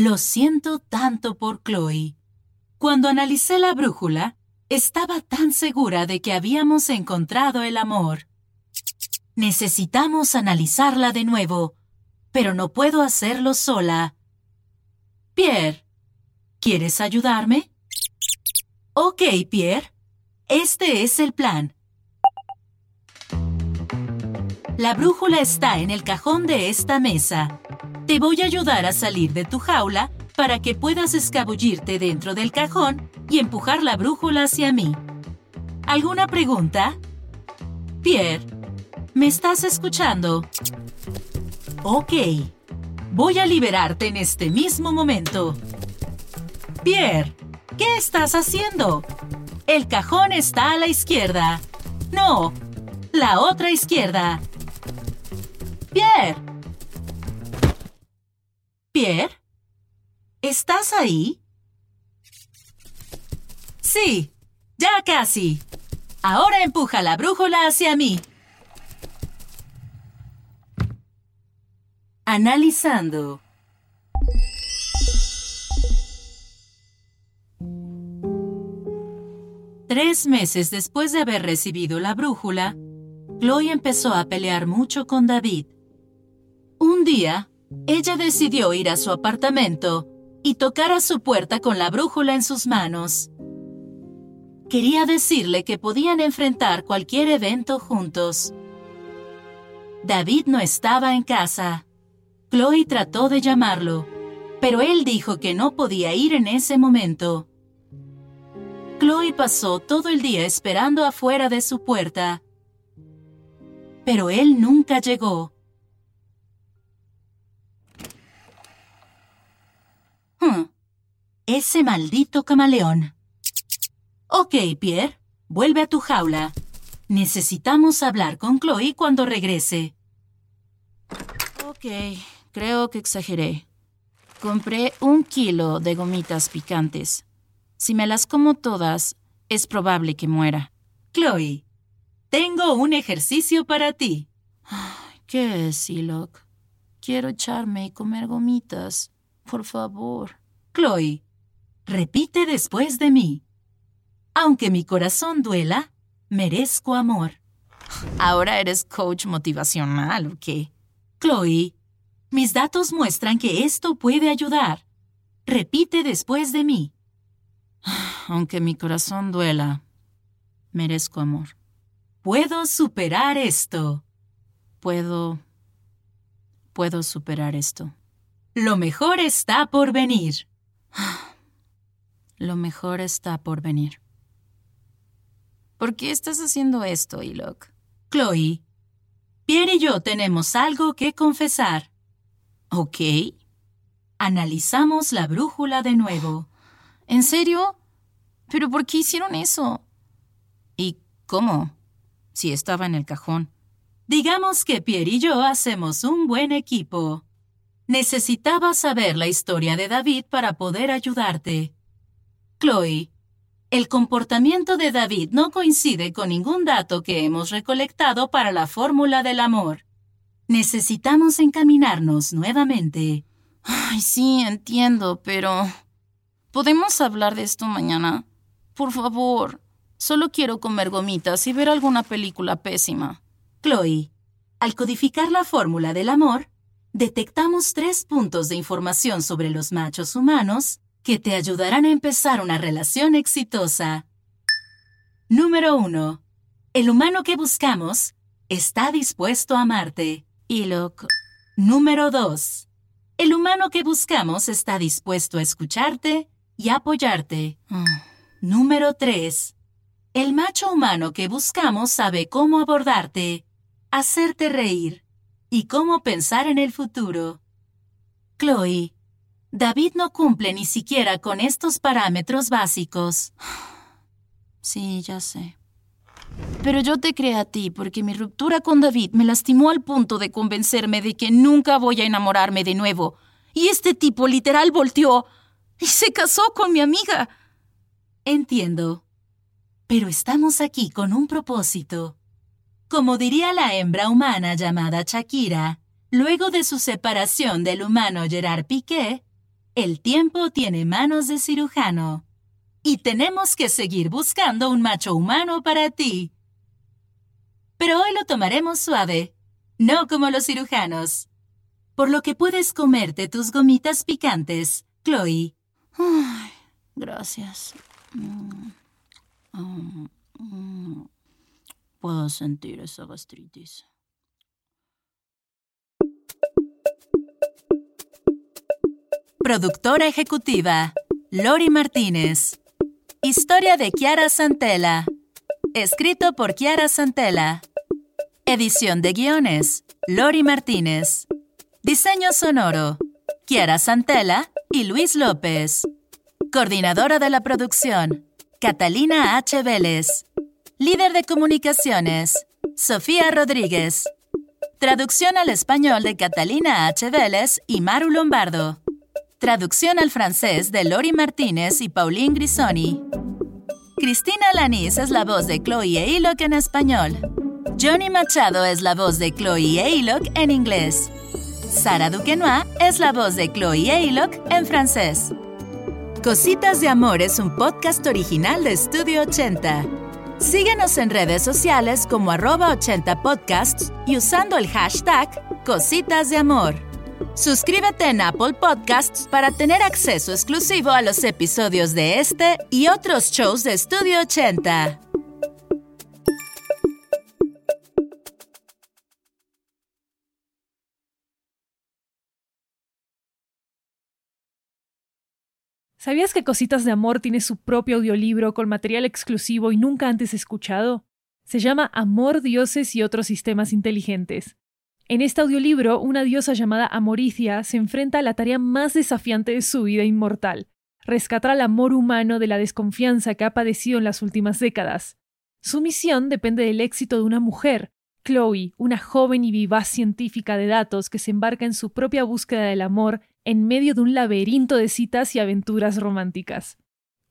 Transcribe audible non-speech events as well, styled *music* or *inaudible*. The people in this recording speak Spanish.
Lo siento tanto por Chloe. Cuando analicé la brújula, estaba tan segura de que habíamos encontrado el amor. Necesitamos analizarla de nuevo, pero no puedo hacerlo sola. Pierre, ¿quieres ayudarme? Ok, Pierre. Este es el plan. La brújula está en el cajón de esta mesa. Te voy a ayudar a salir de tu jaula para que puedas escabullirte dentro del cajón y empujar la brújula hacia mí. ¿Alguna pregunta? Pierre, ¿me estás escuchando? Ok. Voy a liberarte en este mismo momento. Pierre, ¿qué estás haciendo? El cajón está a la izquierda. No, la otra izquierda. Pierre. Pierre. ¿Estás ahí? Sí, ya casi. Ahora empuja la brújula hacia mí. Analizando. Tres meses después de haber recibido la brújula, Chloe empezó a pelear mucho con David. Un día, ella decidió ir a su apartamento y tocar a su puerta con la brújula en sus manos. Quería decirle que podían enfrentar cualquier evento juntos. David no estaba en casa. Chloe trató de llamarlo, pero él dijo que no podía ir en ese momento. Chloe pasó todo el día esperando afuera de su puerta, pero él nunca llegó. Ese maldito camaleón. Ok, Pierre, vuelve a tu jaula. Necesitamos hablar con Chloe cuando regrese. Ok, creo que exageré. Compré un kilo de gomitas picantes. Si me las como todas, es probable que muera. Chloe, tengo un ejercicio para ti. ¿Qué es, Siloc? Quiero echarme y comer gomitas. Por favor. Chloe, repite después de mí. Aunque mi corazón duela, merezco amor. Ahora eres coach motivacional, ¿o qué? Chloe, mis datos muestran que esto puede ayudar. Repite después de mí. Aunque mi corazón duela, merezco amor. Puedo superar esto. Puedo... Puedo superar esto. Lo mejor está por venir. Lo mejor está por venir. ¿Por qué estás haciendo esto, Ilok? Chloe, Pierre y yo tenemos algo que confesar. ¿Ok? Analizamos la brújula de nuevo. *gasps* ¿En serio? ¿Pero por qué hicieron eso? ¿Y cómo? Si estaba en el cajón. Digamos que Pierre y yo hacemos un buen equipo. Necesitaba saber la historia de David para poder ayudarte. Chloe, el comportamiento de David no coincide con ningún dato que hemos recolectado para la fórmula del amor. Necesitamos encaminarnos nuevamente. Ay, sí, entiendo, pero... ¿Podemos hablar de esto mañana? Por favor. Solo quiero comer gomitas y ver alguna película pésima. Chloe, al codificar la fórmula del amor, detectamos tres puntos de información sobre los machos humanos que te ayudarán a empezar una relación exitosa. Número 1. El humano que buscamos está dispuesto a amarte. Y loco. Número 2. El humano que buscamos está dispuesto a escucharte y apoyarte. Ah. Número 3. El macho humano que buscamos sabe cómo abordarte, hacerte reír y cómo pensar en el futuro. Chloe, David no cumple ni siquiera con estos parámetros básicos. Sí, ya sé. Pero yo te creé a ti porque mi ruptura con David me lastimó al punto de convencerme de que nunca voy a enamorarme de nuevo. Y este tipo literal volteó y se casó con mi amiga. Entiendo. Pero estamos aquí con un propósito. Como diría la hembra humana llamada Shakira, luego de su separación del humano Gerard Piqué, el tiempo tiene manos de cirujano. Y tenemos que seguir buscando un macho humano para ti. Pero hoy lo tomaremos suave, no como los cirujanos. Por lo que puedes comerte tus gomitas picantes, Chloe. Ay, gracias. Mm. Mm, mm. Puedo sentir esa gastritis. Productora ejecutiva, Lori Martínez. Historia de Kiara Santella. Escrito por Kiara Santella. Edición de guiones, Lori Martínez. Diseño sonoro, Kiara Santella y Luis López. Coordinadora de la producción, Catalina H. Vélez. Líder de comunicaciones, Sofía Rodríguez. Traducción al español de Catalina H. Vélez y Maru Lombardo. Traducción al francés de Lori Martínez y Pauline Grisoni. Cristina Lanís es la voz de Chloe e en español. Johnny Machado es la voz de Chloe e Ilok en inglés. Sara Duquenois es la voz de Chloe Ilok en francés. Cositas de Amor es un podcast original de Estudio 80. Síguenos en redes sociales como arroba 80 podcasts y usando el hashtag Cositas de Amor. Suscríbete en Apple Podcasts para tener acceso exclusivo a los episodios de este y otros shows de Estudio 80. ¿Sabías que Cositas de Amor tiene su propio audiolibro con material exclusivo y nunca antes escuchado? Se llama Amor, Dioses y otros sistemas inteligentes. En este audiolibro, una diosa llamada Amoricia se enfrenta a la tarea más desafiante de su vida inmortal, rescatar al amor humano de la desconfianza que ha padecido en las últimas décadas. Su misión depende del éxito de una mujer, Chloe, una joven y vivaz científica de datos que se embarca en su propia búsqueda del amor en medio de un laberinto de citas y aventuras románticas.